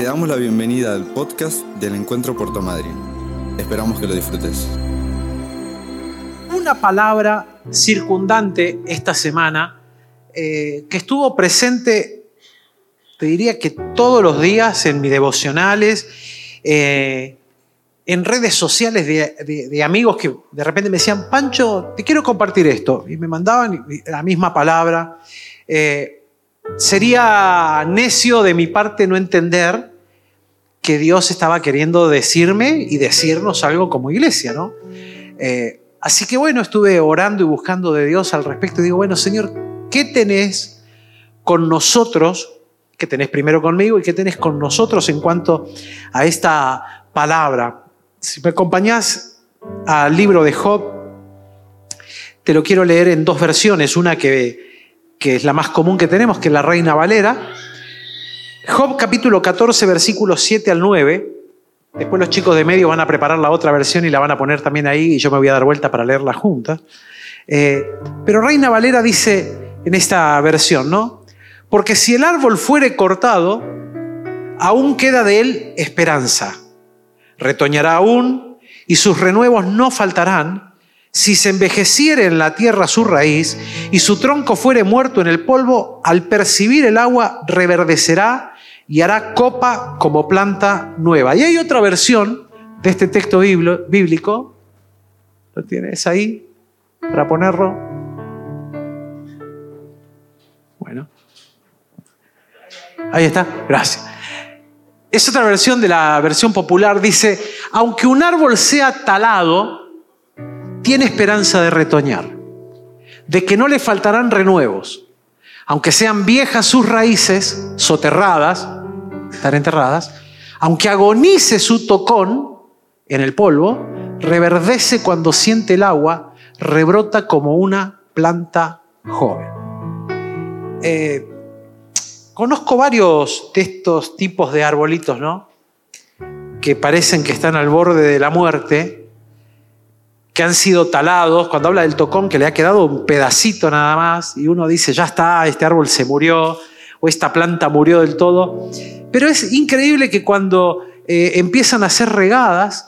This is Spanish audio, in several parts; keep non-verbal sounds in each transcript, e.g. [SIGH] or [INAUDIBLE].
Te damos la bienvenida al podcast del Encuentro Puerto Madryn. Esperamos que lo disfrutes. Una palabra circundante esta semana eh, que estuvo presente, te diría que todos los días en mis devocionales, eh, en redes sociales de, amigos que de repente me decían, Pancho, te quiero compartir esto. Y me mandaban la misma palabra. Eh, sería necio de mi parte no entender que Dios estaba queriendo decirme y decirnos algo como iglesia, ¿no? Eh, así que bueno, estuve orando y buscando de Dios al respecto y digo, bueno, Señor, ¿qué tenés con nosotros? ¿Qué tenés primero conmigo y qué tenés con nosotros en cuanto a esta palabra? Si me acompañás al libro de Job, te lo quiero leer en dos versiones, una que, que es la más común que tenemos, que es la Reina Valera. Job capítulo 14, versículos 7 al 9. Después los chicos de medio van a preparar la otra versión y la van a poner también ahí y yo me voy a dar vuelta para leerla junta. Eh, pero Reina Valera dice en esta versión, ¿no? Porque si el árbol fuere cortado, aún queda de él esperanza retoñará aún y sus renuevos no faltarán. Si se envejeciere en la tierra su raíz y su tronco fuere muerto en el polvo, al percibir el agua reverdecerá y hará copa como planta nueva. Y hay otra versión de este texto bíblico. ¿Lo tienes ahí para ponerlo? Bueno. Ahí está, gracias. Es otra versión de la versión popular, dice, aunque un árbol sea talado, tiene esperanza de retoñar, de que no le faltarán renuevos, aunque sean viejas sus raíces, soterradas, estar enterradas, aunque agonice su tocón en el polvo, reverdece cuando siente el agua, rebrota como una planta joven. Eh, Conozco varios de estos tipos de arbolitos, ¿no? Que parecen que están al borde de la muerte, que han sido talados. Cuando habla del tocón, que le ha quedado un pedacito nada más, y uno dice, ya está, este árbol se murió, o esta planta murió del todo. Pero es increíble que cuando eh, empiezan a ser regadas,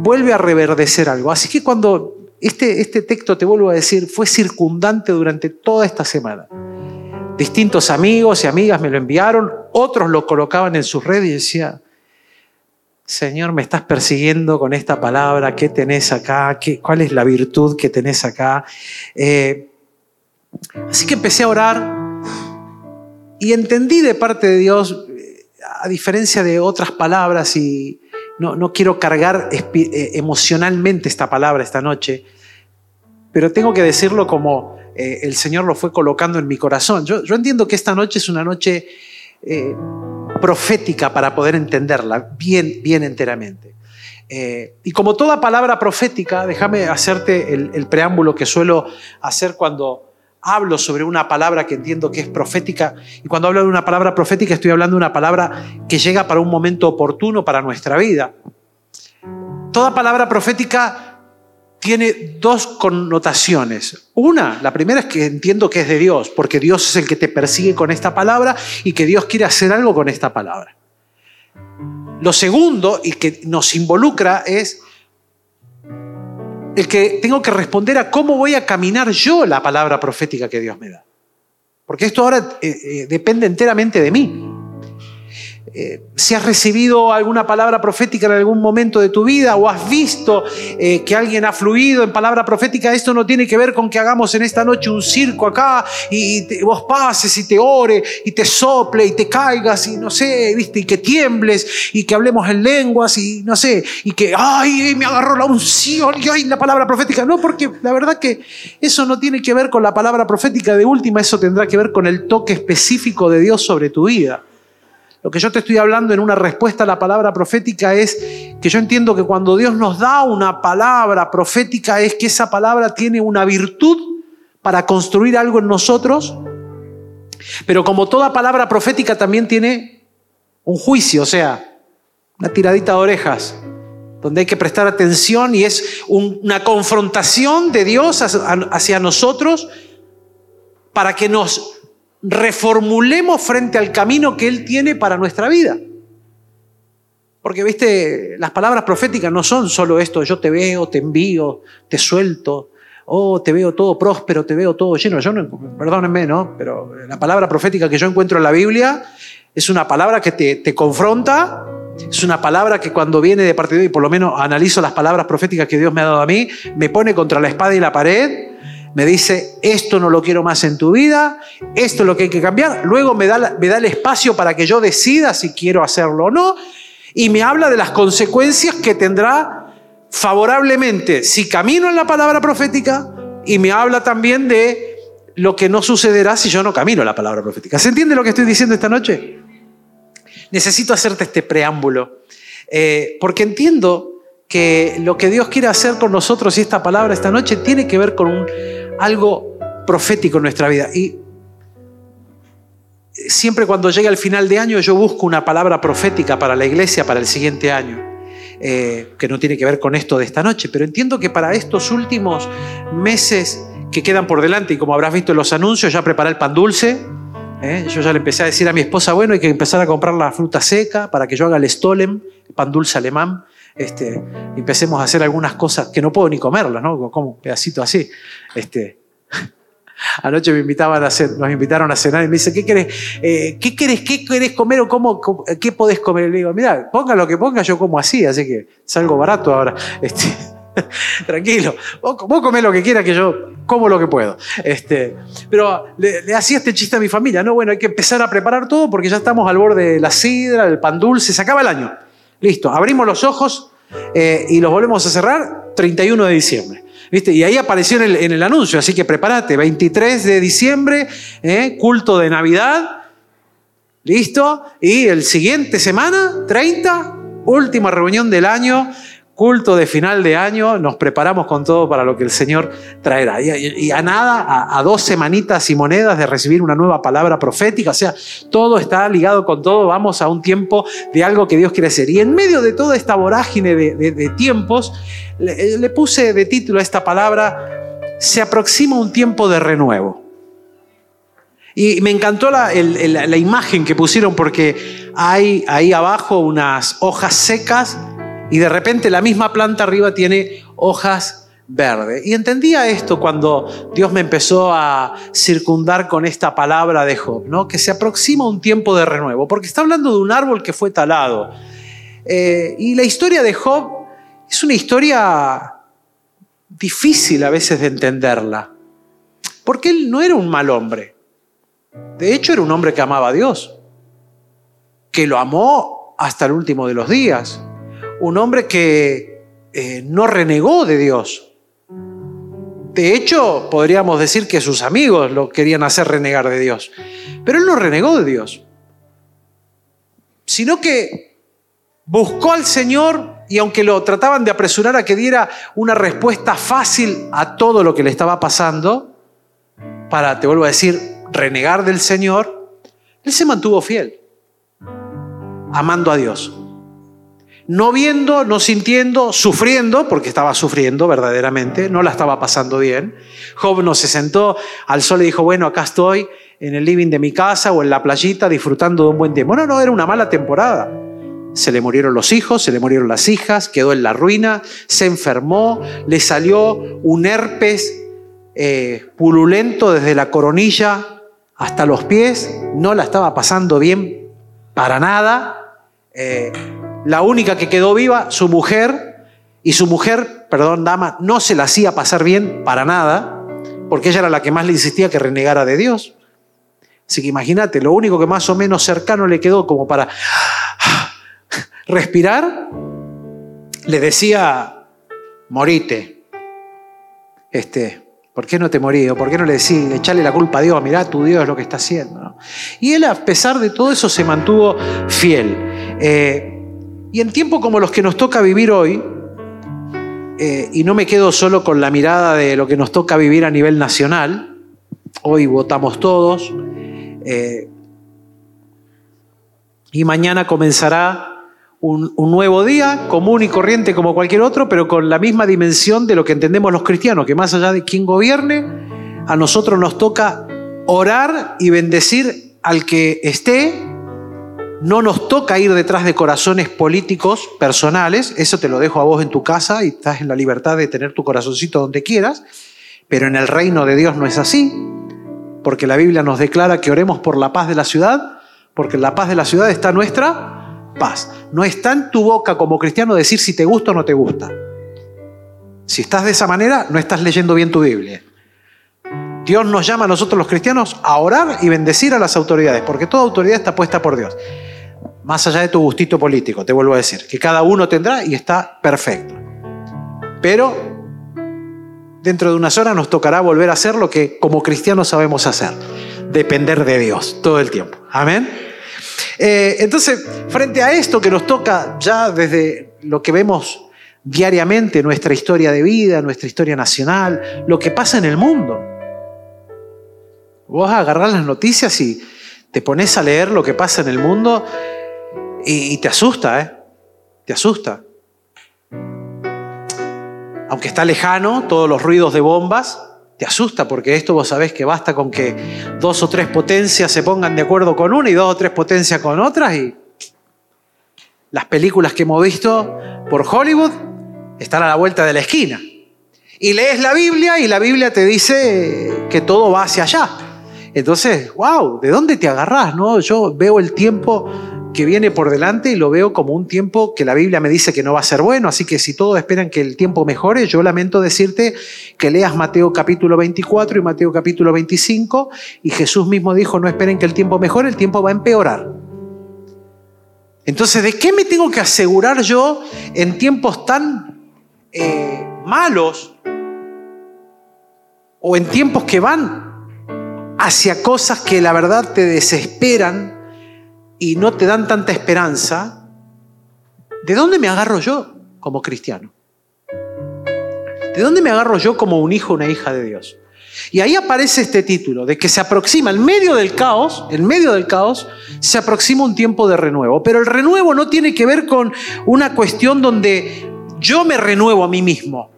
vuelve a reverdecer algo. Así que cuando este, este texto, te vuelvo a decir, fue circundante durante toda esta semana distintos amigos y amigas me lo enviaron, otros lo colocaban en sus redes y decía, Señor, me estás persiguiendo con esta palabra, ¿qué tenés acá? ¿Qué, ¿Cuál es la virtud que tenés acá? Eh, así que empecé a orar y entendí de parte de Dios, a diferencia de otras palabras, y no, no quiero cargar eh, emocionalmente esta palabra esta noche, pero tengo que decirlo como eh, el Señor lo fue colocando en mi corazón. Yo, entiendo que esta noche es una noche eh, profética para poder entenderla bien, bien enteramente. Y como toda palabra profética, déjame hacerte el, preámbulo que suelo hacer cuando hablo sobre una palabra que entiendo que es profética. Y cuando hablo de una palabra profética estoy hablando de una palabra que llega para un momento oportuno para nuestra vida. Toda palabra profética tiene dos connotaciones. Una, la primera es que entiendo que es de Dios, porque Dios es el que te persigue con esta palabra y que Dios quiere hacer algo con esta palabra. Lo segundo, y que nos involucra, es el que tengo que responder a cómo voy a caminar yo la palabra profética que Dios me da. Porque esto ahora eh, eh, depende enteramente de mí. Eh, si has recibido alguna palabra profética en algún momento de tu vida o has visto eh, que alguien ha fluido en palabra profética, esto no tiene que ver con que hagamos en esta noche un circo acá y, vos pases y te ore y te sople y te caigas y no sé, viste, y que tiembles y que hablemos en lenguas y no sé, y que, ay, me agarró la unción y ay, la palabra profética. No, porque la verdad que eso no tiene que ver con la palabra profética de última, eso tendrá que ver con el toque específico de Dios sobre tu vida. Lo que yo te estoy hablando en una respuesta a la palabra profética es que yo entiendo que cuando Dios nos da una palabra profética es que esa palabra tiene una virtud para construir algo en nosotros, pero como toda palabra profética también tiene un juicio, o sea, una tiradita de orejas, donde hay que prestar atención y es una confrontación de Dios hacia nosotros para que nos reformulemos frente al camino que Él tiene para nuestra vida. Porque, viste, las palabras proféticas no son solo esto, yo te veo, te envío, te suelto, oh, te veo todo próspero, te veo todo lleno. Yo no, perdónenme, ¿no? Pero la palabra profética que yo encuentro en la Biblia es una palabra que te, te confronta, es una palabra que cuando viene de parte de Dios, y por lo menos analizo las palabras proféticas que Dios me ha dado a mí, me pone contra la espada y la pared, me dice, esto no lo quiero más en tu vida, esto es lo que hay que cambiar, luego me da, me da el espacio para que yo decida si quiero hacerlo o no, y me habla de las consecuencias que tendrá favorablemente si camino en la palabra profética, y me habla también de lo que no sucederá si yo no camino en la palabra profética. ¿Se entiende lo que estoy diciendo esta noche? necesito hacerte este preámbulo, eh, porque entiendo que lo que Dios quiere hacer con nosotros y esta palabra esta noche tiene que ver con algo profético en nuestra vida. Y siempre cuando llega el final de año yo busco una palabra profética para la iglesia para el siguiente año. Eh, que no tiene que ver con esto de esta noche, pero entiendo que para estos últimos meses que quedan por delante, y como habrás visto en los anuncios, ya preparé el pan dulce, ¿eh? Yo ya le empecé a decir a mi esposa, bueno, hay que empezar a comprar la fruta seca para que yo haga el stolem, pan dulce alemán. Este, empecemos a hacer algunas cosas que no puedo ni comerlas, ¿no? Como un pedacito así. Este, [LAUGHS] anoche me invitaban a hacer, nos invitaron a cenar y me dice, ¿qué querés, eh, ¿qué querés, qué querés comer o cómo, qué podés comer? Le digo, mira, ponga lo que ponga, yo como así, así que es algo barato ahora. [LAUGHS] Este, [LAUGHS] tranquilo, vos, comés lo que quieras que yo como lo que puedo. Este, pero le, hacía este chiste a mi familia, no, bueno, hay que empezar a preparar todo porque ya estamos al borde de la sidra, del pan dulce, se acaba el año. Listo, abrimos los ojos eh, y los volvemos a cerrar 31 de diciembre. ¿Viste? Y ahí apareció en el, anuncio, así que prepárate, 23 de diciembre, eh, culto de Navidad, listo, y el siguiente semana, 30, última reunión del año, culto de final de año, nos preparamos con todo para lo que el Señor traerá. Y, a nada, a, dos semanitas y monedas de recibir una nueva palabra profética, o sea, todo está ligado con todo, vamos a un tiempo de algo que Dios quiere hacer. Y en medio de toda esta vorágine de, tiempos, le, puse de título a esta palabra, se aproxima un tiempo de renuevo. Y me encantó la, la imagen que pusieron porque hay ahí abajo unas hojas secas y de repente la misma planta arriba tiene hojas verdes. Y entendía esto cuando Dios me empezó a circundar con esta palabra de Job, ¿no? que se aproxima un tiempo de renuevo, porque está hablando de un árbol que fue talado. Eh, y la historia de Job es una historia difícil a veces de entenderla, porque él no era un mal hombre. De hecho, era un hombre que amaba a Dios, que lo amó hasta el último de los días un hombre que eh, no renegó de Dios. De hecho, podríamos decir que sus amigos lo querían hacer renegar de Dios. Pero él no renegó de Dios, sino que buscó al Señor y aunque lo trataban de apresurar a que diera una respuesta fácil a todo lo que le estaba pasando, para, te vuelvo a decir, renegar del Señor, él se mantuvo fiel, amando a Dios no viendo, no sintiendo, sufriendo, porque estaba sufriendo verdaderamente, no la estaba pasando bien. Job no se sentó al sol y dijo, bueno, acá estoy en el living de mi casa o en la playita disfrutando de un buen tiempo. No, no, era una mala temporada. Se le murieron los hijos, se le murieron las hijas, quedó en la ruina, se enfermó, le salió un herpes eh, pululento desde la coronilla hasta los pies, no la estaba pasando bien para nada. Eh, la única que quedó viva, su mujer, y su mujer, perdón, dama, no se la hacía pasar bien para nada, porque ella era la que más le insistía que renegara de Dios. Así que imagínate, lo único que más o menos cercano le quedó como para [SIGHS] respirar, le decía, morite. Este, ¿Por qué no te morí? por qué no le decís, echarle la culpa a Dios? Mirá, tu Dios es lo que está haciendo. Y él, a pesar de todo eso, se mantuvo fiel. Eh, y en tiempos como los que nos toca vivir hoy, eh, y no me quedo solo con la mirada de lo que nos toca vivir a nivel nacional, hoy votamos todos, eh, y mañana comenzará un, un, nuevo día, común y corriente como cualquier otro, pero con la misma dimensión de lo que entendemos los cristianos, que más allá de quien gobierne, a nosotros nos toca orar y bendecir al que esté No nos toca ir detrás de corazones políticos personales, eso te lo dejo a vos en tu casa y estás en la libertad de tener tu corazoncito donde quieras, pero en el reino de Dios no es así, porque la Biblia nos declara que oremos por la paz de la ciudad, porque en la paz de la ciudad está nuestra paz. No está en tu boca como cristiano decir si te gusta o no te gusta. Si estás de esa manera, no estás leyendo bien tu Biblia. Dios nos llama a nosotros los cristianos a orar y bendecir a las autoridades, porque toda autoridad está puesta por Dios. Más allá de tu gustito político, te vuelvo a decir, que cada uno tendrá y está perfecto. Pero dentro de unas horas nos tocará volver a hacer lo que como cristianos sabemos hacer, depender de Dios todo el tiempo. Amén. Eh, entonces, frente a esto que nos toca ya desde lo que vemos diariamente, nuestra historia de vida, nuestra historia nacional, lo que pasa en el mundo. Vos agarrás las noticias y te pones a leer lo que pasa en el mundo y, te asusta, ¿eh? Te asusta. Aunque está lejano, todos los ruidos de bombas, te asusta porque esto vos sabés que basta con que dos o tres potencias se pongan de acuerdo con una y dos o tres potencias con otras y las películas que hemos visto por Hollywood están a la vuelta de la esquina. Y lees la Biblia y la Biblia te dice que todo va hacia allá. Entonces, wow, ¿de dónde te agarrás? No? Yo veo el tiempo que viene por delante y lo veo como un tiempo que la Biblia me dice que no va a ser bueno, así que si todos esperan que el tiempo mejore, yo lamento decirte que leas Mateo capítulo 24 y Mateo capítulo 25 y Jesús mismo dijo, no esperen que el tiempo mejore, el tiempo va a empeorar. Entonces, ¿de qué me tengo que asegurar yo en tiempos tan eh, malos o en tiempos que van hacia cosas que la verdad te desesperan y no te dan tanta esperanza, ¿de dónde me agarro yo como cristiano? ¿De dónde me agarro yo como un hijo una hija de Dios? Y ahí aparece este título, de que se aproxima, en medio del caos, en medio del caos, se aproxima un tiempo de renuevo. Pero el renuevo no tiene que ver con una cuestión donde yo me renuevo a mí mismo.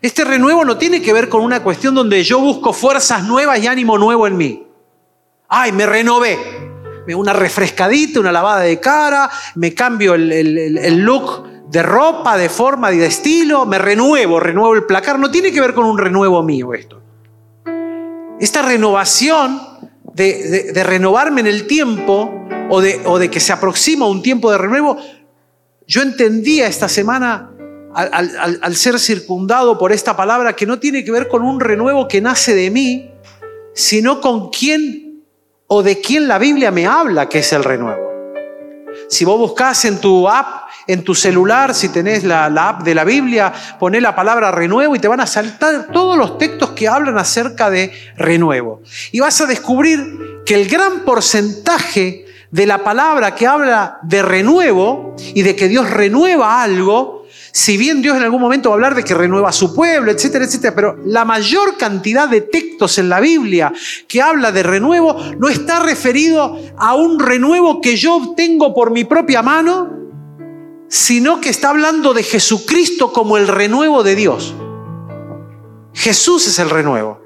Este renuevo no tiene que ver con una cuestión donde yo busco fuerzas nuevas y ánimo nuevo en mí. Ay, me renové. Una refrescadita, una lavada de cara, me cambio el, look de ropa, de forma y de estilo, me renuevo, renuevo el placar. No tiene que ver con un renuevo mío esto. Esta renovación de, renovarme en el tiempo o de, que se aproxima un tiempo de renuevo, yo entendía esta semana al, ser circundado por esta palabra que no tiene que ver con un renuevo que nace de mí, sino con quién o de quién la Biblia me habla que es el renuevo. Si vos buscás en tu app, en tu celular, si tenés la, app de la Biblia, poné la palabra renuevo y te van a saltar todos los textos que hablan acerca de renuevo. Y vas a descubrir que el gran porcentaje de la palabra que habla de renuevo y de que Dios renueva algo, si bien Dios en algún momento va a hablar de que renueva su pueblo, etcétera, etcétera, pero la mayor cantidad de textos en la Biblia que habla de renuevo no está referido a un renuevo que yo obtengo por mi propia mano, sino que está hablando de Jesucristo como el renuevo de Dios. Jesús es el renuevo.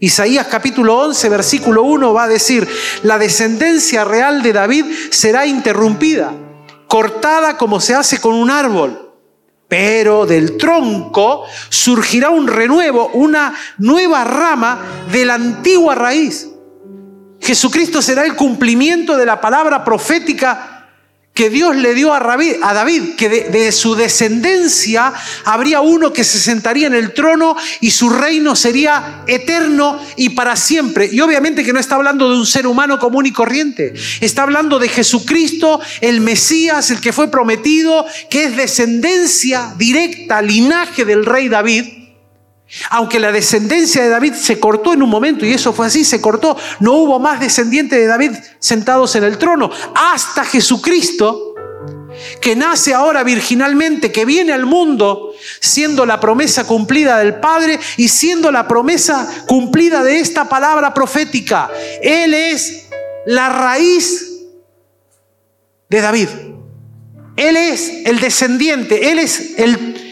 Isaías capítulo 11, versículo 1 va a decir, la descendencia real de David será interrumpida, cortada como se hace con un árbol pero del tronco surgirá un renuevo, una nueva rama de la antigua raíz. Jesucristo será el cumplimiento de la palabra profética que Dios le dio a David, que de, su descendencia habría uno que se sentaría en el trono y su reino sería eterno y para siempre. Y obviamente que no está hablando de un ser humano común y corriente, está hablando de Jesucristo, el Mesías, el que fue prometido, que es descendencia directa, linaje del rey David aunque la descendencia de David se cortó en un momento, y eso fue así, se cortó, no hubo más descendientes de David sentados en el trono, hasta Jesucristo, que nace ahora virginalmente, que viene al mundo siendo la promesa cumplida del Padre y siendo la promesa cumplida de esta palabra profética. Él es la raíz de David. Él es el descendiente, Él es el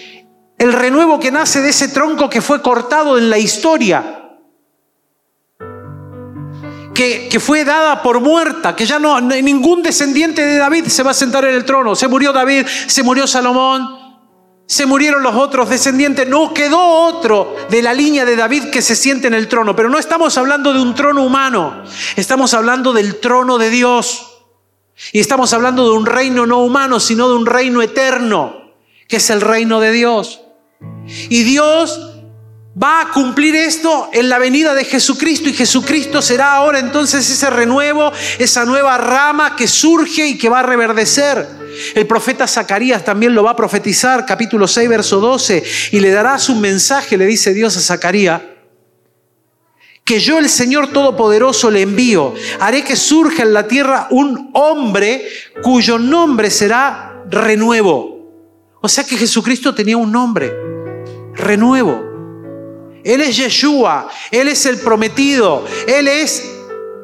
el renuevo que nace de ese tronco que fue cortado en la historia. que, que fue dada por muerta, que ya no, ningún descendiente de David se va a sentar en el trono. Se murió David, se murió Salomón, se murieron los otros descendientes, no quedó otro de la línea de David que se siente en el trono. Pero no estamos hablando de un trono humano, estamos hablando del trono de Dios. Y estamos hablando de un reino no humano, sino de un reino eterno, que es el reino de Dios. Y Dios va a cumplir esto en la venida de Jesucristo y Jesucristo será ahora entonces ese renuevo, esa nueva rama que surge y que va a reverdecer. El profeta Zacarías también lo va a profetizar, capítulo 6, verso 12, y le darás un mensaje, le dice Dios a Zacarías, que yo el Señor Todopoderoso le envío. Haré que surja en la tierra un hombre cuyo nombre será renuevo. O sea que Jesucristo tenía un nombre, renuevo. Él es Yeshua, Él es el prometido, Él es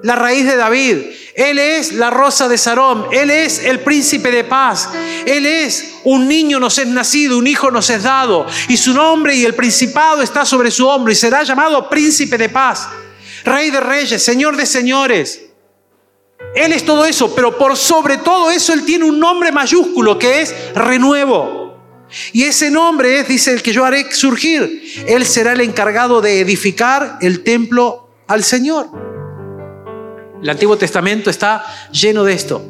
la raíz de David, Él es la rosa de Sarón, Él es el príncipe de paz, Él es un niño nos es nacido, un hijo nos es dado, y su nombre y el principado está sobre su hombro y será llamado príncipe de paz, rey de reyes, señor de señores. Él es todo eso, pero por sobre todo eso Él tiene un nombre mayúsculo que es renuevo. Y ese nombre es, dice el que yo haré surgir. Él será el encargado de edificar el templo al Señor. El Antiguo Testamento está lleno de esto.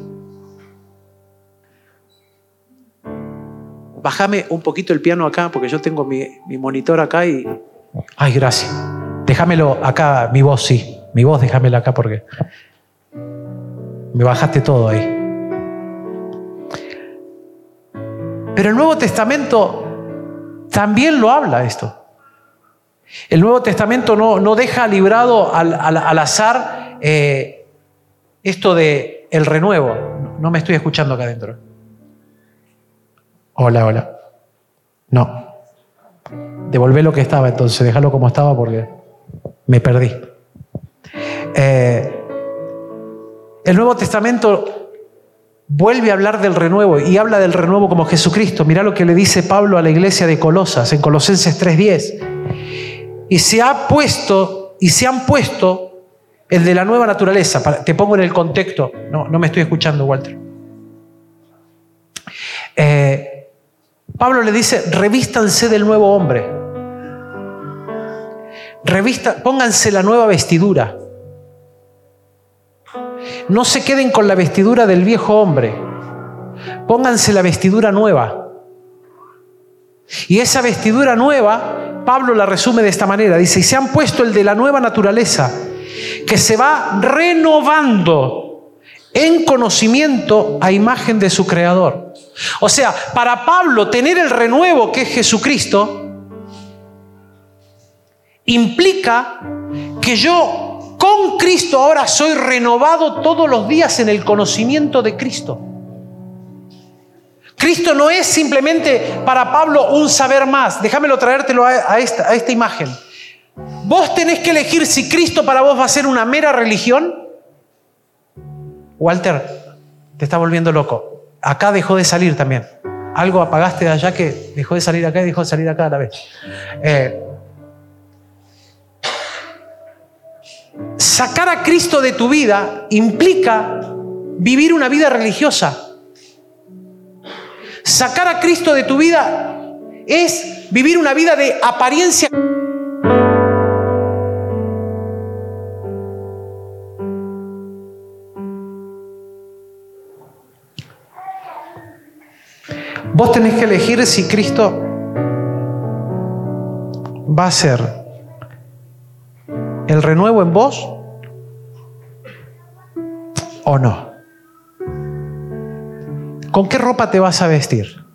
Bájame un poquito el piano acá, porque yo tengo mi, mi monitor acá y... Ay, gracias. Déjamelo acá, mi voz, sí. Mi voz, déjamela acá porque me bajaste todo ahí. Pero el Nuevo Testamento también lo habla esto. El Nuevo Testamento no, no deja librado al, al, azar eh, esto de el renuevo. No me estoy escuchando acá adentro. Hola, hola. No. Devolvé lo que estaba entonces, déjalo como estaba porque me perdí. Eh, el Nuevo Testamento vuelve a hablar del renuevo y habla del renuevo como Jesucristo. Mira lo que le dice Pablo a la iglesia de Colosas en Colosenses 3:10. Y se ha puesto y se han puesto el de la nueva naturaleza. Te pongo en el contexto. No, no me estoy escuchando, Walter. Eh, Pablo le dice, revístanse del nuevo hombre. Revista, pónganse la nueva vestidura. No se queden con la vestidura del viejo hombre. Pónganse la vestidura nueva. Y esa vestidura nueva, Pablo la resume de esta manera. Dice, y se han puesto el de la nueva naturaleza, que se va renovando en conocimiento a imagen de su creador. O sea, para Pablo tener el renuevo que es Jesucristo, implica que yo con Cristo ahora soy renovado todos los días en el conocimiento de Cristo. Cristo no es simplemente para Pablo un saber más. Déjamelo traértelo a esta, a esta imagen. Vos tenés que elegir si Cristo para vos va a ser una mera religión. Walter, te está volviendo loco. Acá dejó de salir también. Algo apagaste de allá que dejó de salir acá y dejó de salir acá a la vez. Eh, sacar a Cristo de tu vida implica vivir una vida religiosa. Sacar a Cristo de tu vida es vivir una vida de apariencia. Vos tenés que elegir si Cristo va a ser el renuevo en vos o no? ¿Con qué ropa te vas a vestir?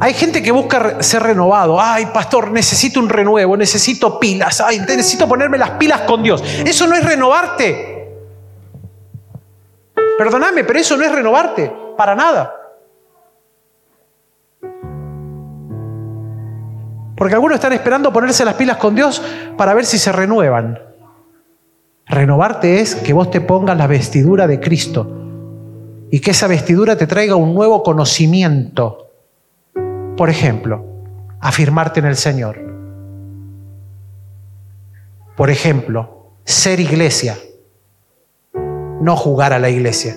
Hay gente que busca ser renovado. Ay, pastor, necesito un renuevo, necesito pilas. Ay, necesito ponerme las pilas con Dios. Eso no es renovarte. Perdóname, pero eso no es renovarte. Para nada. Porque algunos están esperando ponerse las pilas con Dios para ver si se renuevan. Renovarte es que vos te pongas la vestidura de Cristo y que esa vestidura te traiga un nuevo conocimiento. Por ejemplo, afirmarte en el Señor. Por ejemplo, ser iglesia, no jugar a la iglesia.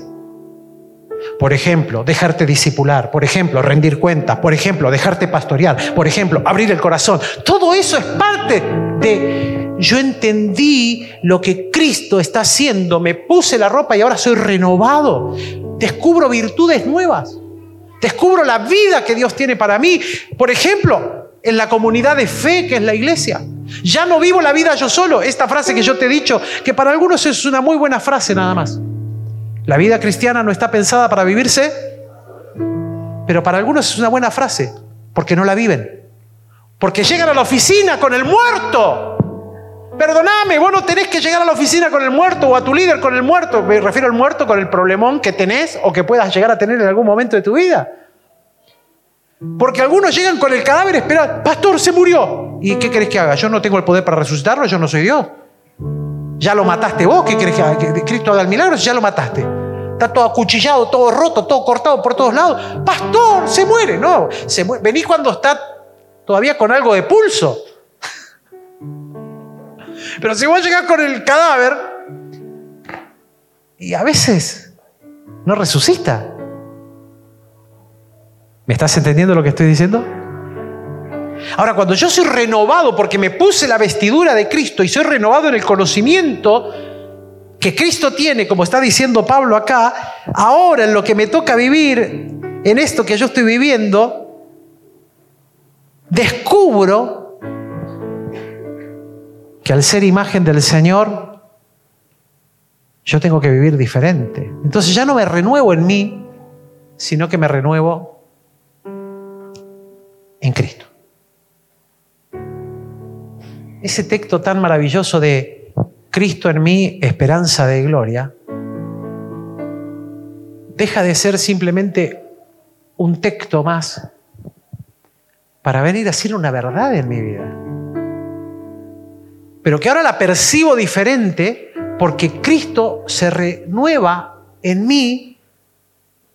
Por ejemplo, dejarte disipular. Por ejemplo, rendir cuentas. Por ejemplo, dejarte pastorear. Por ejemplo, abrir el corazón. Todo eso es parte de yo entendí lo que Cristo está haciendo. Me puse la ropa y ahora soy renovado. Descubro virtudes nuevas. Descubro la vida que Dios tiene para mí. Por ejemplo, en la comunidad de fe que es la iglesia. Ya no vivo la vida yo solo. Esta frase que yo te he dicho, que para algunos es una muy buena frase nada más. La vida cristiana no está pensada para vivirse, pero para algunos es una buena frase, porque no la viven. Porque llegan a la oficina con el muerto. Perdóname, vos no tenés que llegar a la oficina con el muerto o a tu líder con el muerto. Me refiero al muerto con el problemón que tenés o que puedas llegar a tener en algún momento de tu vida. Porque algunos llegan con el cadáver esperando, pastor, se murió. ¿Y qué querés que haga? Yo no tengo el poder para resucitarlo, yo no soy Dios. Ya lo mataste vos, ¿qué querés que haga? Que Cristo haga el milagro, ya lo mataste. Está todo acuchillado, todo roto, todo cortado por todos lados. Pastor, se muere. No, se muere. Vení cuando está todavía con algo de pulso. Pero si vos llegás con el cadáver y a veces no resucita. ¿Me estás entendiendo lo que estoy diciendo? Ahora, cuando yo soy renovado porque me puse la vestidura de Cristo y soy renovado en el conocimiento que Cristo tiene, como está diciendo Pablo acá, ahora en lo que me toca vivir, en esto que yo estoy viviendo, descubro que al ser imagen del Señor, yo tengo que vivir diferente. Entonces ya no me renuevo en mí, sino que me renuevo en Cristo. Ese texto tan maravilloso de Cristo en mí, esperanza de gloria, deja de ser simplemente un texto más para venir a ser una verdad en mi vida. Pero que ahora la percibo diferente porque Cristo se renueva en mí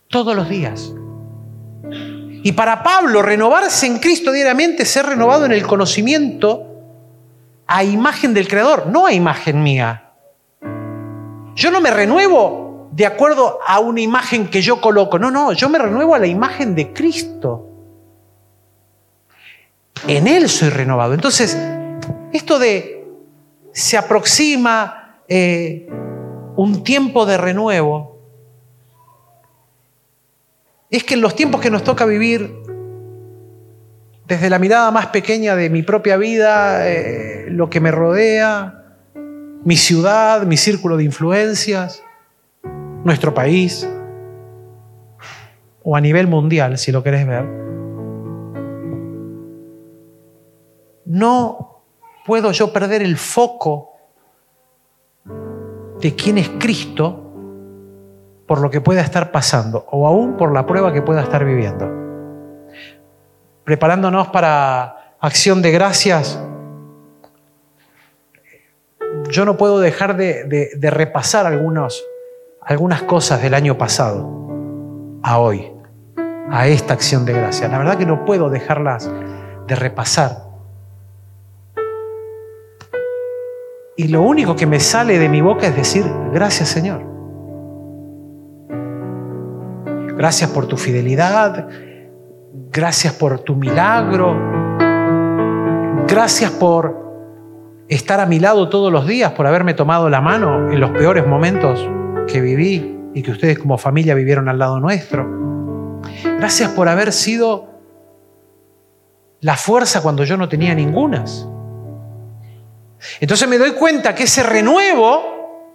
todos los días. Y para Pablo, renovarse en Cristo diariamente, ser renovado en el conocimiento a imagen del Creador, no a imagen mía. Yo no me renuevo de acuerdo a una imagen que yo coloco, no, no, yo me renuevo a la imagen de Cristo. En Él soy renovado. Entonces, esto de se aproxima eh, un tiempo de renuevo, es que en los tiempos que nos toca vivir, desde la mirada más pequeña de mi propia vida, eh, lo que me rodea, mi ciudad, mi círculo de influencias, nuestro país, o a nivel mundial, si lo querés ver, no puedo yo perder el foco de quién es Cristo por lo que pueda estar pasando o aún por la prueba que pueda estar viviendo preparándonos para acción de gracias, yo no puedo dejar de, repasar algunas cosas del año pasado a hoy, a esta acción de gracias. La verdad que no puedo dejarlas de repasar. Y lo único que me sale de mi boca es decir, gracias Señor. Gracias por tu fidelidad, Gracias por tu milagro. Gracias por estar a mi lado todos los días, por haberme tomado la mano en los peores momentos que viví y que ustedes como familia vivieron al lado nuestro. Gracias por haber sido la fuerza cuando yo no tenía ningunas. Entonces me doy cuenta que ese renuevo,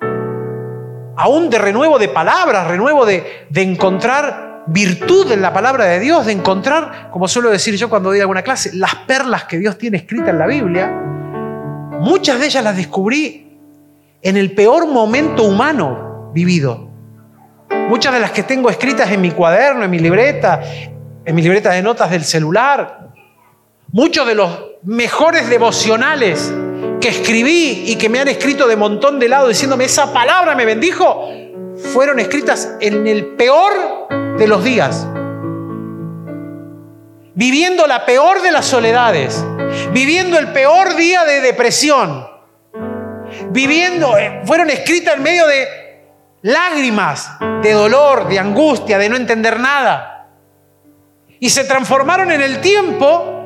aún de renuevo de palabras, renuevo de, de encontrar virtud en la palabra de Dios, de encontrar, como suelo decir yo cuando doy alguna clase, las perlas que Dios tiene escritas en la Biblia, muchas de ellas las descubrí en el peor momento humano vivido. Muchas de las que tengo escritas en mi cuaderno, en mi libreta, en mi libreta de notas del celular. Muchos de los mejores devocionales que escribí y que me han escrito de montón de lado diciéndome esa palabra me bendijo, fueron escritas en el peor de los días. Viviendo la peor de las soledades, viviendo el peor día de depresión. viviendo, eh, fueron escritas en medio de lágrimas, de dolor, de angustia, de no entender nada. Y se transformaron en el tiempo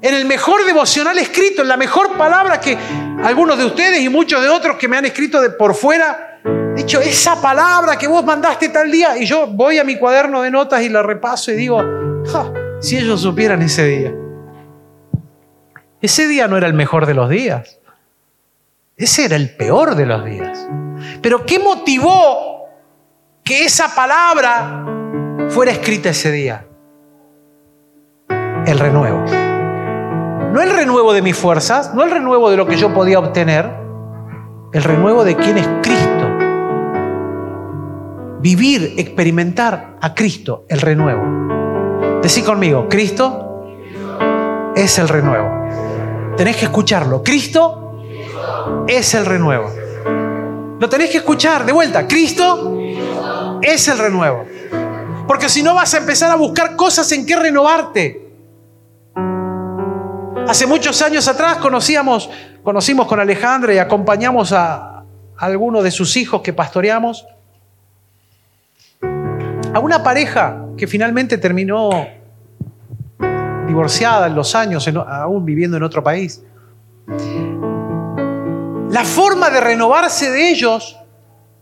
en el mejor devocional escrito, en la mejor palabra que algunos de ustedes y muchos de otros que me han escrito de por fuera, dicho, esa palabra que vos mandaste tal día, y yo voy a mi cuaderno de notas y la repaso y digo, si ellos supieran ese día. Ese día no era el mejor de los días. Ese era el peor de los días. Pero ¿qué motivó que esa palabra fuera escrita ese día? El renuevo. No el renuevo de mis fuerzas, no el renuevo de lo que yo podía obtener, el renuevo de quién es Cristo. Vivir, experimentar a Cristo, el renuevo. Decí conmigo, Cristo es el renuevo. Tenés que escucharlo. Cristo es el renuevo. Lo tenés que escuchar de vuelta. Cristo es el renuevo. Porque si no vas a empezar a buscar cosas en que renovarte. Hace muchos años atrás conocíamos, conocimos con Alejandra y acompañamos a, algunos de sus hijos que pastoreamos. A una pareja que finalmente terminó divorciada en los años, aún viviendo en otro país. La forma de renovarse de ellos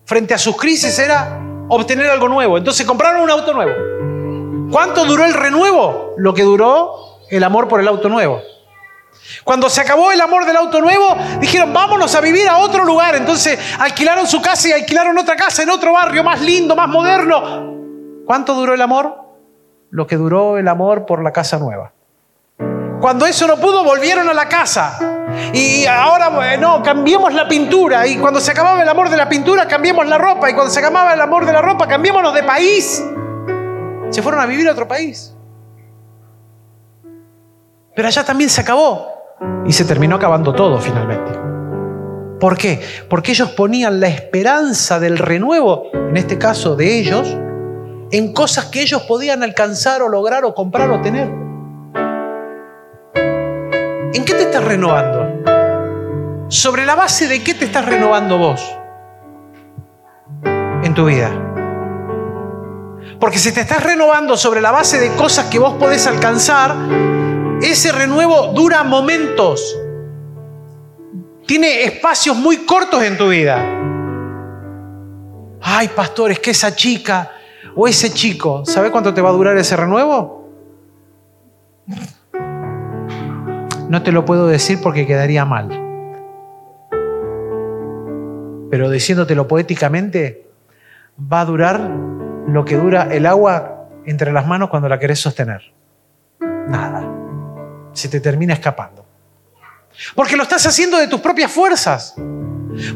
frente a sus crisis era obtener algo nuevo. Entonces compraron un auto nuevo. ¿Cuánto duró el renuevo? Lo que duró el amor por el auto nuevo. Cuando se acabó el amor del auto nuevo, dijeron, vámonos a vivir a otro lugar. Entonces alquilaron su casa y alquilaron otra casa en otro barrio más lindo, más moderno. ¿Cuánto duró el amor? Lo que duró el amor por la casa nueva. Cuando eso no pudo, volvieron a la casa. Y ahora, bueno, cambiemos la pintura. Y cuando se acababa el amor de la pintura, cambiemos la ropa. Y cuando se acababa el amor de la ropa, cambiémonos de país. Se fueron a vivir a otro país. Pero allá también se acabó. Y se terminó acabando todo finalmente. ¿Por qué? Porque ellos ponían la esperanza del renuevo, en este caso de ellos, en cosas que ellos podían alcanzar o lograr o comprar o tener. ¿En qué te estás renovando? ¿Sobre la base de qué te estás renovando vos en tu vida? Porque si te estás renovando sobre la base de cosas que vos podés alcanzar, ese renuevo dura momentos. Tiene espacios muy cortos en tu vida. Ay, pastor, es que esa chica o ese chico, ¿sabe cuánto te va a durar ese renuevo? No te lo puedo decir porque quedaría mal. Pero diciéndotelo poéticamente, va a durar lo que dura el agua entre las manos cuando la querés sostener. Nada se te termina escapando. Porque lo estás haciendo de tus propias fuerzas.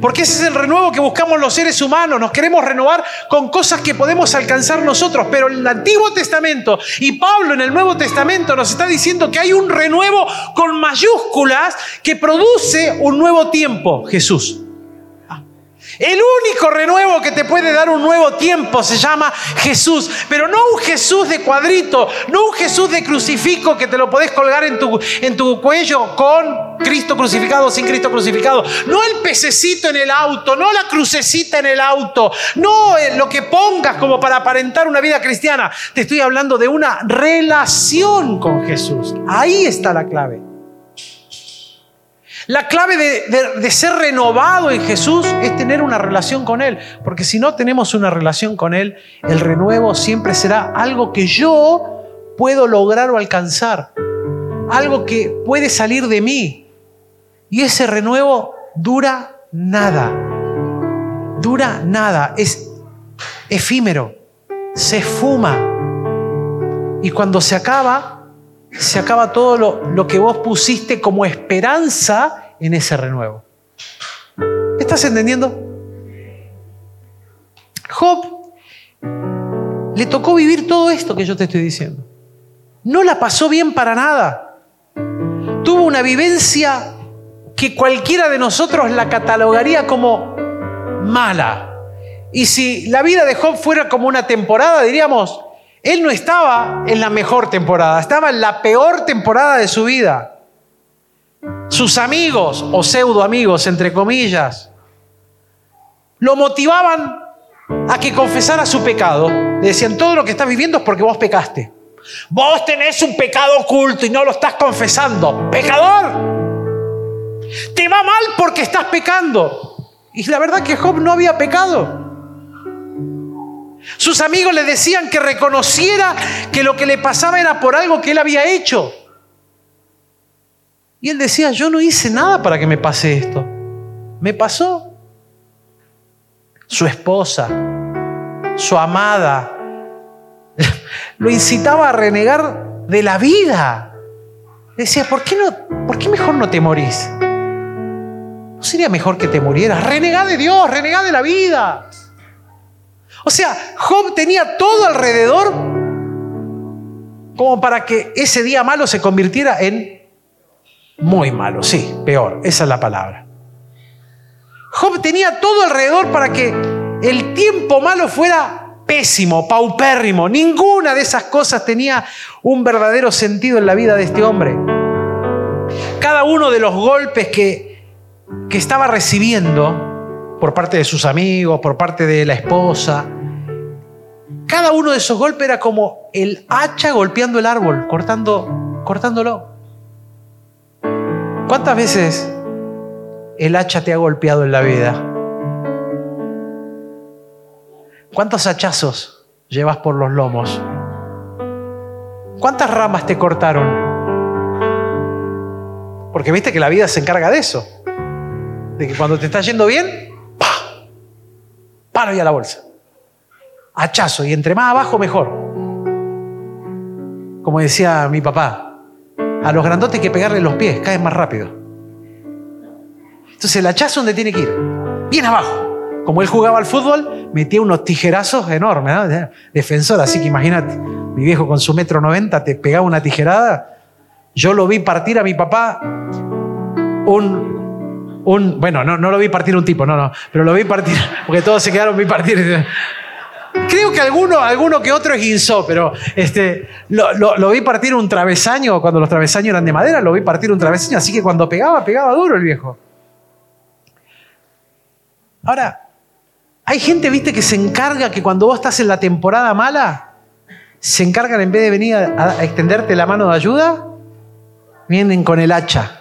Porque ese es el renuevo que buscamos los seres humanos. Nos queremos renovar con cosas que podemos alcanzar nosotros. Pero el Antiguo Testamento y Pablo en el Nuevo Testamento nos está diciendo que hay un renuevo con mayúsculas que produce un nuevo tiempo, Jesús. El único renuevo que te puede dar un nuevo tiempo se llama Jesús, pero no un Jesús de cuadrito, no un Jesús de crucifijo que te lo podés colgar en tu, en tu cuello con Cristo crucificado sin Cristo crucificado, no el pececito en el auto, no la crucecita en el auto, no lo que pongas como para aparentar una vida cristiana. Te estoy hablando de una relación con Jesús. Ahí está la clave. La clave de, ser renovado en Jesús es tener una relación con Él, porque si no tenemos una relación con Él, el renuevo siempre será algo que yo puedo lograr o alcanzar, algo que puede salir de mí. Y ese renuevo dura nada, dura nada, es efímero, se esfuma. Y cuando se acaba, se acaba todo lo, que vos pusiste como esperanza en ese renuevo. ¿Estás entendiendo? Job le tocó vivir todo esto que yo te estoy diciendo. No la pasó bien para nada. Tuvo una vivencia que cualquiera de nosotros la catalogaría como mala. Y si la vida de Job fuera como una temporada, diríamos, él no estaba en la mejor temporada, estaba en la peor temporada de su vida. Sus amigos, o pseudo amigos, entre comillas, lo motivaban a que confesara su pecado. Le decían, todo lo que estás viviendo es porque vos pecaste. Vos tenés un pecado oculto y no lo estás confesando. Pecador. Te va mal porque estás pecando. Y la verdad que Job no había pecado. Sus amigos le decían que reconociera que lo que le pasaba era por algo que él había hecho. Y él decía, yo no hice nada para que me pase esto. Me pasó. Su esposa, su amada, [LAUGHS] lo incitaba a renegar de la vida. Decía, ¿por qué, no, ¿por qué mejor no te morís? ¿No sería mejor que te murieras? Renegá de Dios, renegá de la vida. O sea, Job tenía todo alrededor como para que ese día malo se convirtiera en muy malo, sí, peor, esa es la palabra. Job tenía todo alrededor para que el tiempo malo fuera pésimo, paupérrimo. Ninguna de esas cosas tenía un verdadero sentido en la vida de este hombre. Cada uno de los golpes que, que estaba recibiendo por parte de sus amigos, por parte de la esposa, cada uno de esos golpes era como el hacha golpeando el árbol, cortando, cortándolo. ¿Cuántas veces el hacha te ha golpeado en la vida? ¿Cuántos hachazos llevas por los lomos? ¿Cuántas ramas te cortaron? Porque viste que la vida se encarga de eso. De que cuando te está yendo bien. Palo y a la bolsa. Hachazo. Y entre más abajo, mejor. Como decía mi papá, a los grandotes hay que pegarle los pies, caen más rápido. Entonces el hachazo donde tiene que ir, bien abajo. Como él jugaba al fútbol, metía unos tijerazos enormes, ¿no? defensor, así que imagínate, mi viejo con su metro noventa te pegaba una tijerada. Yo lo vi partir a mi papá un, bueno, no, no lo vi partir un tipo, no, no, pero lo vi partir, [LAUGHS] porque todos se quedaron vi partir. Creo que alguno, alguno que otro es guinzó, pero este, lo, vi partir un travesaño, cuando los travesaños eran de madera, lo vi partir un travesaño, así que cuando pegaba, pegaba duro el viejo. Ahora, hay gente, viste, que se encarga que cuando vos estás en la temporada mala, se encargan en vez de venir a, extenderte la mano de ayuda, vienen con el hacha.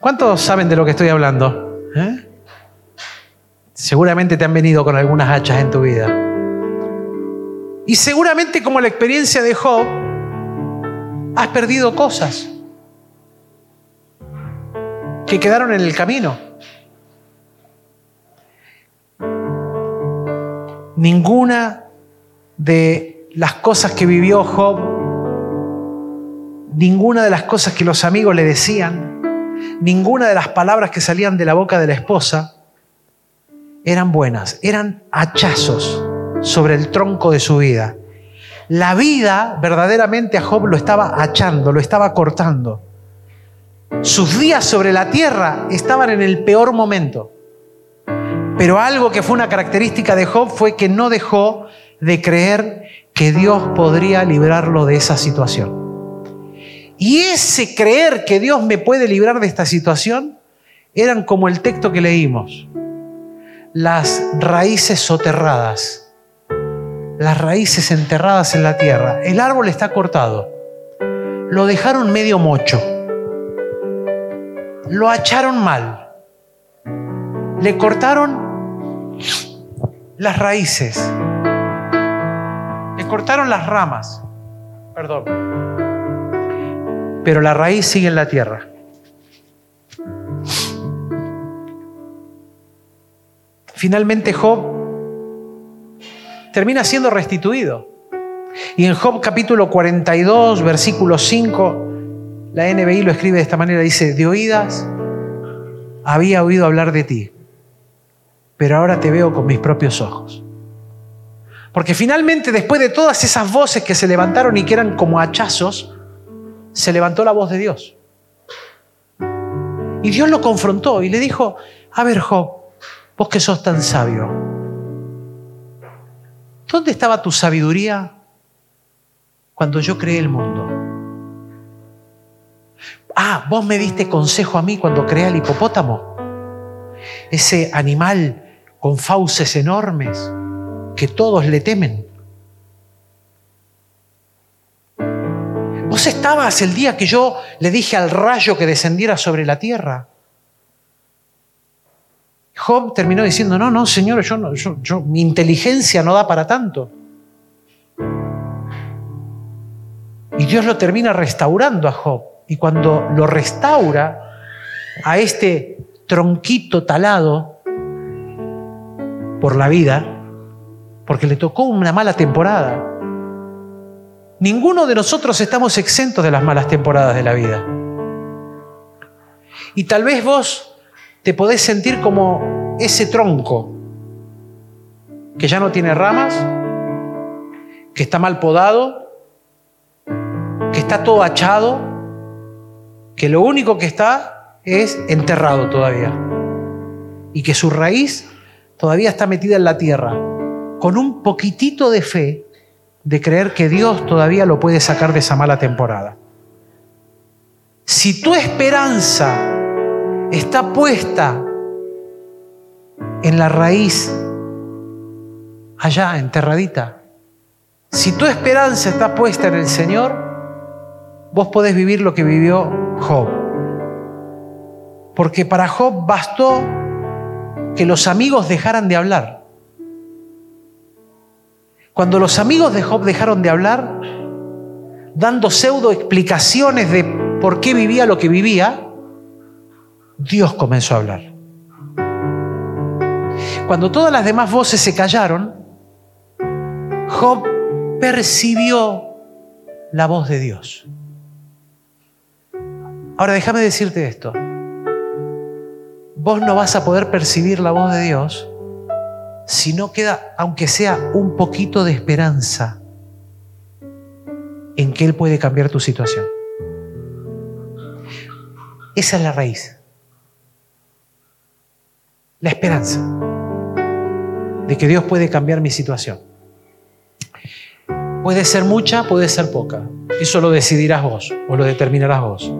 ¿Cuántos saben de lo que estoy hablando? ¿Eh? Seguramente te han venido con algunas hachas en tu vida. Y seguramente como la experiencia de Job, has perdido cosas que quedaron en el camino. Ninguna de las cosas que vivió Job, ninguna de las cosas que los amigos le decían, ninguna de las palabras que salían de la boca de la esposa eran buenas, eran hachazos sobre el tronco de su vida. La vida verdaderamente a Job lo estaba achando, lo estaba cortando. Sus días sobre la tierra estaban en el peor momento. Pero algo que fue una característica de Job fue que no dejó de creer que Dios podría librarlo de esa situación. Y ese creer que Dios me puede librar de esta situación eran como el texto que leímos, las raíces soterradas las raíces enterradas en la tierra. El árbol está cortado. Lo dejaron medio mocho. Lo acharon mal. Le cortaron las raíces. Le cortaron las ramas. Perdón. Pero la raíz sigue en la tierra. Finalmente Job termina siendo restituido. Y en Job capítulo 42, versículo 5, la NBI lo escribe de esta manera, dice, de oídas había oído hablar de ti, pero ahora te veo con mis propios ojos. Porque finalmente, después de todas esas voces que se levantaron y que eran como hachazos, se levantó la voz de Dios. Y Dios lo confrontó y le dijo, a ver Job, vos que sos tan sabio, ¿Dónde estaba tu sabiduría cuando yo creé el mundo? Ah, vos me diste consejo a mí cuando creé al hipopótamo. Ese animal con fauces enormes que todos le temen. Vos estabas el día que yo le dije al rayo que descendiera sobre la tierra. Job terminó diciendo, no, no, Señor, yo, no, yo, mi inteligencia no da para tanto. Y Dios lo termina restaurando a Job. Y cuando lo restaura a este tronquito talado por la vida, porque le tocó una mala temporada. Ninguno de nosotros estamos exentos de las malas temporadas de la vida. Y tal vez vos te podés sentir como ese tronco que ya no tiene ramas, que está mal podado, que está todo achado, que lo único que está es enterrado todavía y que su raíz todavía está metida en la tierra, con un poquitito de fe de creer que Dios todavía lo puede sacar de esa mala temporada. Si tu esperanza está puesta en la raíz allá enterradita, si tu esperanza está puesta en el Señor, vos podés vivir lo que vivió Job porque para Job bastó que los amigos dejaran de hablar. Cuando los amigos de Job dejaron de hablar, dando pseudo explicaciones de por qué vivía lo que vivía, Dios comenzó a hablar. Cuando todas las demás voces se callaron, Job percibió la voz de Dios. Ahora déjame decirte esto vos no vas a poder percibir la voz de Dios si no queda, aunque sea un poquito de esperanza, en que Él puede cambiar tu situación. Esa es la raíz. La esperanza de que Dios puede cambiar mi situación. Puede ser mucha, puede ser poca. Eso lo decidirás vos o lo determinarás vos.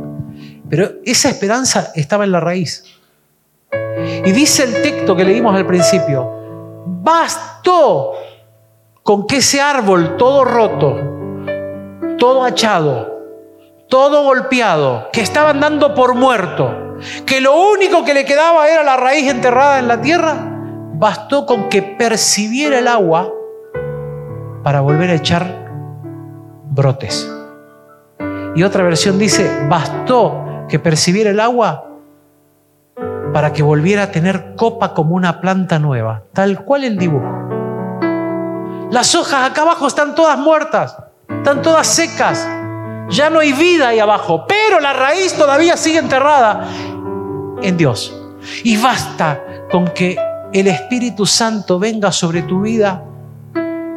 Pero esa esperanza estaba en la raíz. Y dice el texto que leímos al principio, bastó con que ese árbol todo roto, todo achado, todo golpeado, que estaba andando por muerto, que lo único que le quedaba era la raíz enterrada en la tierra, bastó con que percibiera el agua para volver a echar brotes. Y otra versión dice, bastó que percibiera el agua para que volviera a tener copa como una planta nueva, tal cual el dibujo. Las hojas acá abajo están todas muertas, están todas secas, ya no hay vida ahí abajo, pero la raíz todavía sigue enterrada en Dios. Y basta con que el Espíritu Santo venga sobre tu vida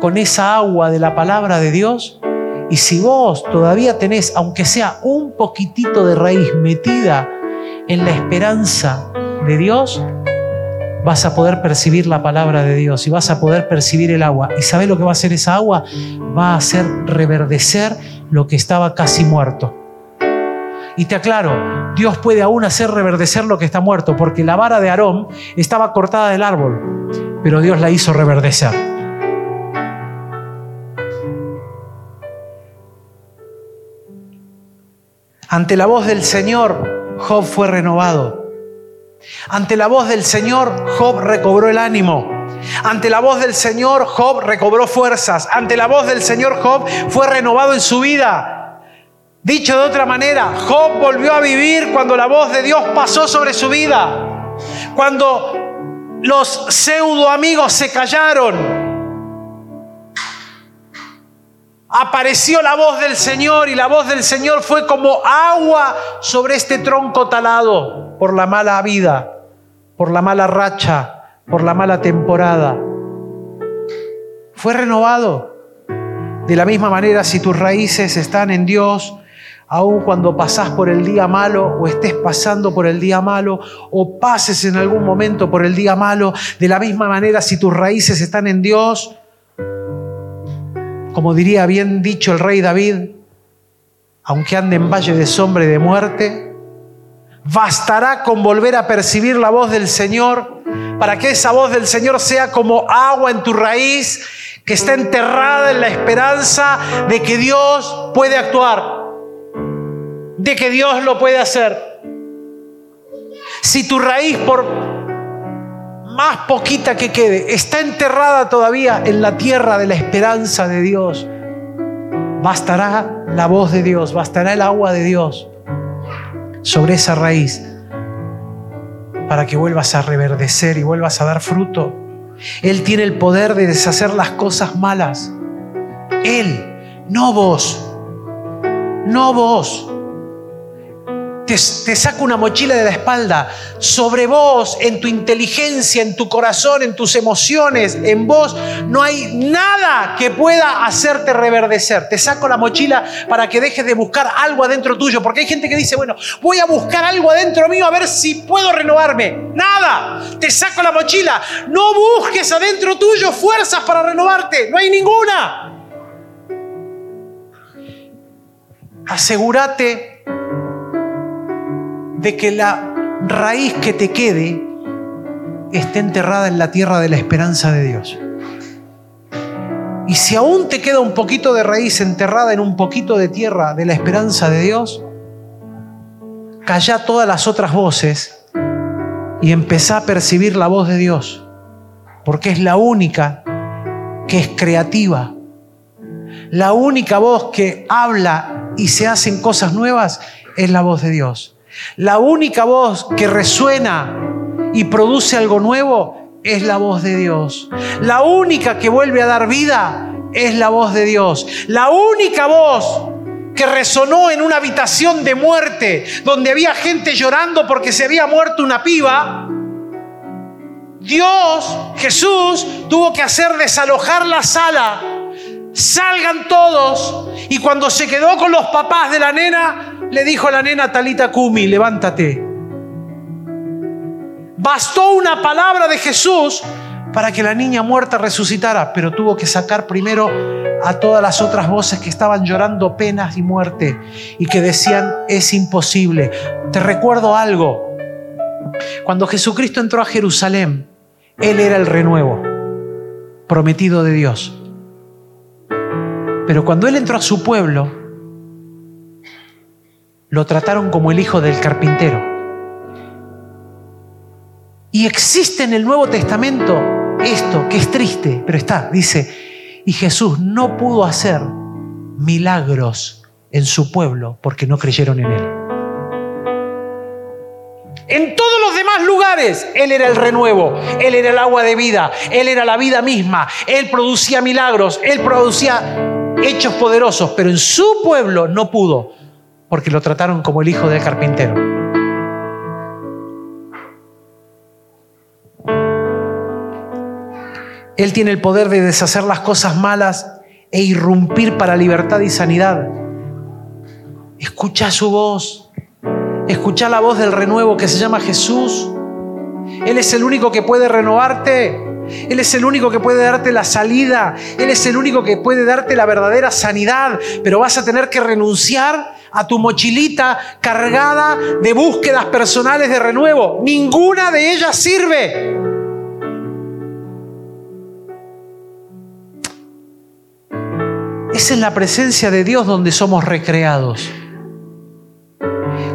con esa agua de la palabra de Dios. Y si vos todavía tenés, aunque sea un poquitito de raíz metida en la esperanza de Dios, vas a poder percibir la palabra de Dios y vas a poder percibir el agua. ¿Y sabes lo que va a hacer esa agua? Va a hacer reverdecer lo que estaba casi muerto. Y te aclaro, Dios puede aún hacer reverdecer lo que está muerto, porque la vara de Aarón estaba cortada del árbol, pero Dios la hizo reverdecer. Ante la voz del Señor, Job fue renovado. Ante la voz del Señor, Job recobró el ánimo. Ante la voz del Señor, Job recobró fuerzas. Ante la voz del Señor, Job fue renovado en su vida. Dicho de otra manera, Job volvió a vivir cuando la voz de Dios pasó sobre su vida. Cuando los pseudo amigos se callaron. Apareció la voz del Señor y la voz del Señor fue como agua sobre este tronco talado por la mala vida, por la mala racha, por la mala temporada. Fue renovado. De la misma manera, si tus raíces están en Dios, aun cuando pasás por el día malo o estés pasando por el día malo o pases en algún momento por el día malo, de la misma manera, si tus raíces están en Dios, como diría bien dicho el rey David, aunque ande en valle de sombra y de muerte, Bastará con volver a percibir la voz del Señor para que esa voz del Señor sea como agua en tu raíz, que está enterrada en la esperanza de que Dios puede actuar, de que Dios lo puede hacer. Si tu raíz, por más poquita que quede, está enterrada todavía en la tierra de la esperanza de Dios, bastará la voz de Dios, bastará el agua de Dios sobre esa raíz para que vuelvas a reverdecer y vuelvas a dar fruto. Él tiene el poder de deshacer las cosas malas. Él, no vos, no vos te, saca una mochila de la espalda. Sobre vos, en tu inteligencia, en tu corazón, en tus emociones, en vos, no hay nada que pueda hacerte reverdecer. Te saco la mochila para que dejes de buscar algo adentro tuyo. Porque hay gente que dice, bueno, voy a buscar algo adentro mío a ver si puedo renovarme. Nada. Te saco la mochila. No busques adentro tuyo fuerzas para renovarte. No hay ninguna. Asegúrate de que la raíz que te quede esté enterrada en la tierra de la esperanza de Dios. Y si aún te queda un poquito de raíz enterrada en un poquito de tierra de la esperanza de Dios, calla todas las otras voces y empezá a percibir la voz de Dios, porque es la única que es creativa. La única voz que habla y se hacen cosas nuevas es la voz de Dios. La única voz que resuena y produce algo nuevo es la voz de Dios. La única que vuelve a dar vida es la voz de Dios. La única voz que resonó en una habitación de muerte donde había gente llorando porque se había muerto una piba, Dios, Jesús, tuvo que hacer desalojar la sala. Salgan todos. Y cuando se quedó con los papás de la nena, le dijo a la nena Talita Kumi, levántate. Bastó una palabra de Jesús para que la niña muerta resucitara, pero tuvo que sacar primero a todas las otras voces que estaban llorando penas y muerte y que decían, es imposible. Te recuerdo algo, cuando Jesucristo entró a Jerusalén, Él era el renuevo prometido de Dios. Pero cuando Él entró a su pueblo, lo trataron como el hijo del carpintero. Y existe en el Nuevo Testamento esto, que es triste, pero está, dice, y Jesús no pudo hacer milagros en su pueblo porque no creyeron en él. En todos los demás lugares Él era el renuevo, Él era el agua de vida, Él era la vida misma, Él producía milagros, Él producía hechos poderosos, pero en su pueblo no pudo porque lo trataron como el hijo del carpintero. Él tiene el poder de deshacer las cosas malas e irrumpir para libertad y sanidad. Escucha su voz. Escucha la voz del renuevo que se llama Jesús. Él es el único que puede renovarte. Él es el único que puede darte la salida. Él es el único que puede darte la verdadera sanidad. Pero vas a tener que renunciar a tu mochilita cargada de búsquedas personales de renuevo. Ninguna de ellas sirve. Es en la presencia de Dios donde somos recreados.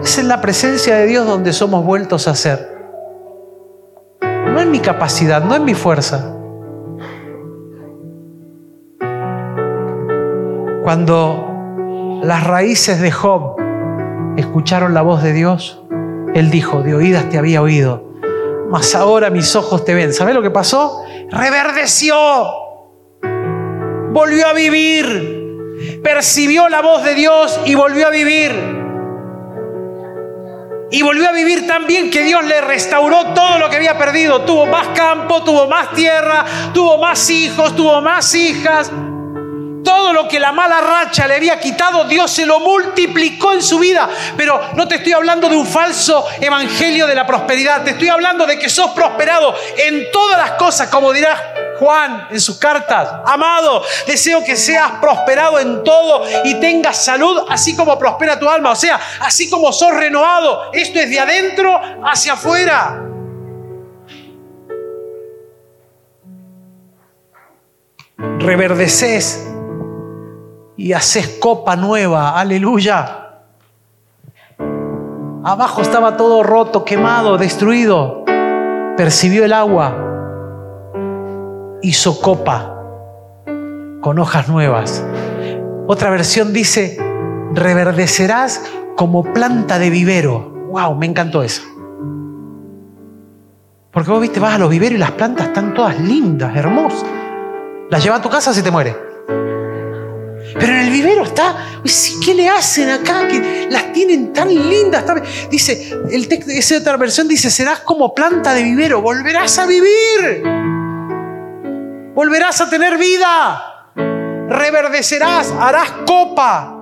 Es en la presencia de Dios donde somos vueltos a ser. No en mi capacidad, no en mi fuerza. Cuando las raíces de Job escucharon la voz de Dios, él dijo, de oídas te había oído, mas ahora mis ojos te ven. ¿Sabes lo que pasó? Reverdeció, volvió a vivir, percibió la voz de Dios y volvió a vivir. Y volvió a vivir también que Dios le restauró todo lo que había perdido. Tuvo más campo, tuvo más tierra, tuvo más hijos, tuvo más hijas todo lo que la mala racha le había quitado, Dios se lo multiplicó en su vida. Pero no te estoy hablando de un falso evangelio de la prosperidad, te estoy hablando de que sos prosperado en todas las cosas, como dirá Juan en sus cartas. Amado, deseo que seas prosperado en todo y tengas salud, así como prospera tu alma. O sea, así como sos renovado. Esto es de adentro hacia afuera. Reverdeces y haces copa nueva. Aleluya. Abajo estaba todo roto, quemado, destruido. Percibió el agua Hizo copa con hojas nuevas. Otra versión dice, reverdecerás como planta de vivero. ¡Wow! Me encantó eso. Porque vos viste, vas a los viveros y las plantas están todas lindas, hermosas. Las llevas a tu casa, se te muere. Pero en el vivero está, ¿qué le hacen acá? Que las tienen tan lindas. Dice, el esa otra versión dice, serás como planta de vivero, volverás a vivir. Volverás a tener vida. Reverdecerás, harás copa